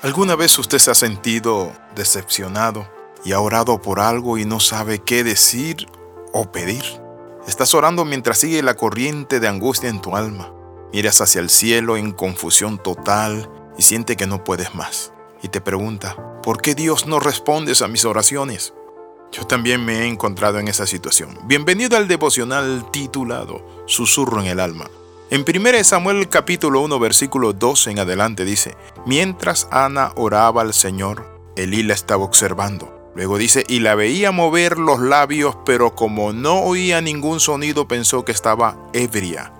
¿Alguna vez usted se ha sentido decepcionado y ha orado por algo y no sabe qué decir o pedir? Estás orando mientras sigue la corriente de angustia en tu alma. Miras hacia el cielo en confusión total y siente que no puedes más. Y te pregunta, ¿por qué Dios no respondes a mis oraciones? Yo también me he encontrado en esa situación. Bienvenido al devocional titulado Susurro en el alma. En 1 Samuel capítulo 1 versículo 2 en adelante dice, Mientras Ana oraba al Señor, Elí la estaba observando. Luego dice, y la veía mover los labios, pero como no oía ningún sonido pensó que estaba ebria.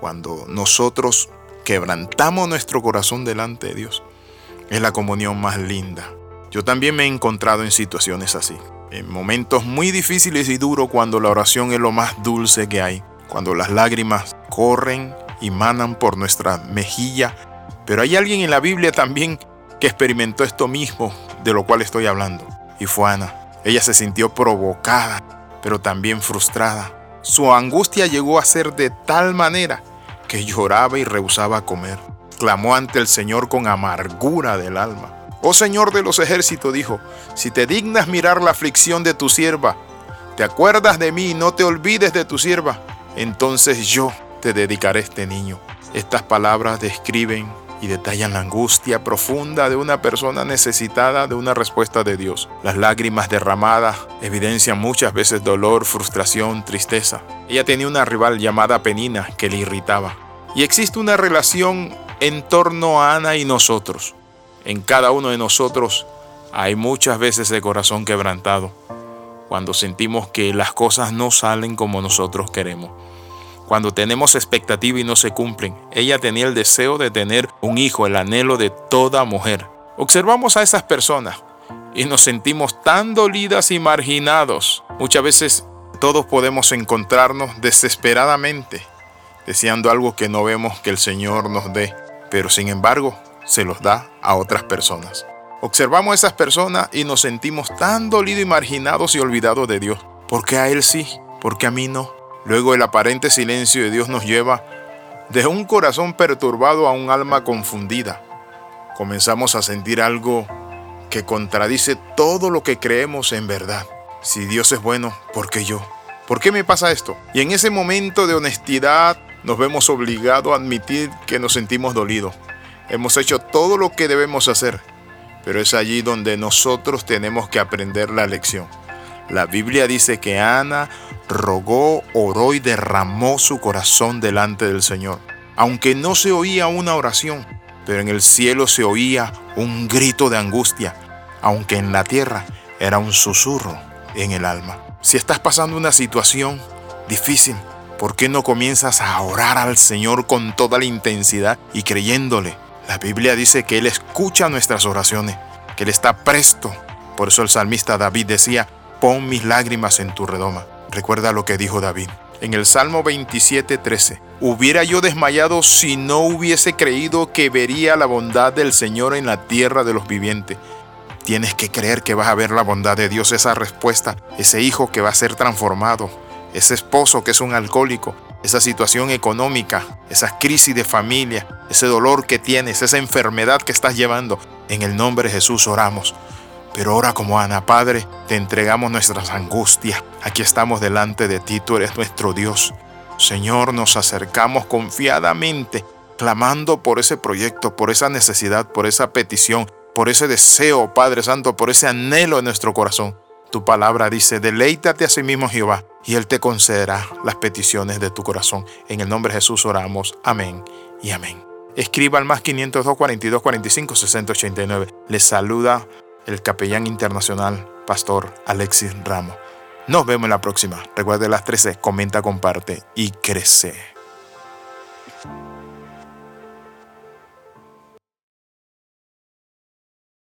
Cuando nosotros quebrantamos nuestro corazón delante de Dios, es la comunión más linda. Yo también me he encontrado en situaciones así, en momentos muy difíciles y duros cuando la oración es lo más dulce que hay cuando las lágrimas corren y manan por nuestra mejilla. Pero hay alguien en la Biblia también que experimentó esto mismo de lo cual estoy hablando, y fue Ana. Ella se sintió provocada, pero también frustrada. Su angustia llegó a ser de tal manera que lloraba y rehusaba comer. Clamó ante el Señor con amargura del alma. Oh Señor de los ejércitos, dijo, si te dignas mirar la aflicción de tu sierva, te acuerdas de mí y no te olvides de tu sierva, entonces yo te dedicaré este niño. Estas palabras describen y detallan la angustia profunda de una persona necesitada de una respuesta de Dios. Las lágrimas derramadas evidencian muchas veces dolor, frustración, tristeza. Ella tenía una rival llamada Penina que le irritaba. Y existe una relación en torno a Ana y nosotros. En cada uno de nosotros hay muchas veces el corazón quebrantado cuando sentimos que las cosas no salen como nosotros queremos. Cuando tenemos expectativa y no se cumplen. Ella tenía el deseo de tener un hijo, el anhelo de toda mujer. Observamos a esas personas y nos sentimos tan dolidas y marginados. Muchas veces todos podemos encontrarnos desesperadamente deseando algo que no vemos que el Señor nos dé, pero sin embargo se los da a otras personas. Observamos a esas personas y nos sentimos tan dolidos y marginados y olvidados de Dios. ¿Por qué a Él sí? ¿Por qué a mí no? Luego el aparente silencio de Dios nos lleva de un corazón perturbado a un alma confundida. Comenzamos a sentir algo que contradice todo lo que creemos en verdad. Si Dios es bueno, ¿por qué yo? ¿Por qué me pasa esto? Y en ese momento de honestidad nos vemos obligados a admitir que nos sentimos dolidos. Hemos hecho todo lo que debemos hacer, pero es allí donde nosotros tenemos que aprender la lección. La Biblia dice que Ana rogó, oró y derramó su corazón delante del Señor. Aunque no se oía una oración, pero en el cielo se oía un grito de angustia, aunque en la tierra era un susurro en el alma. Si estás pasando una situación difícil, ¿por qué no comienzas a orar al Señor con toda la intensidad y creyéndole? La Biblia dice que Él escucha nuestras oraciones, que Él está presto. Por eso el salmista David decía, pon mis lágrimas en tu redoma. Recuerda lo que dijo David. En el Salmo 27:13, hubiera yo desmayado si no hubiese creído que vería la bondad del Señor en la tierra de los vivientes. Tienes que creer que vas a ver la bondad de Dios, esa respuesta, ese hijo que va a ser transformado, ese esposo que es un alcohólico, esa situación económica, esa crisis de familia, ese dolor que tienes, esa enfermedad que estás llevando. En el nombre de Jesús oramos. Pero ora como Ana, Padre, te entregamos nuestras angustias. Aquí estamos delante de ti, tú eres nuestro Dios. Señor, nos acercamos confiadamente, clamando por ese proyecto, por esa necesidad, por esa petición, por ese deseo, Padre Santo, por ese anhelo en nuestro corazón. Tu palabra dice, deleítate a sí mismo Jehová, y Él te concederá las peticiones de tu corazón. En el nombre de Jesús oramos. Amén y amén. Escriba al más 502 42 45 60 89. Les saluda el capellán internacional, Pastor Alexis Ramos. Nos vemos en la próxima. Recuerde las 13, comenta, comparte y crece.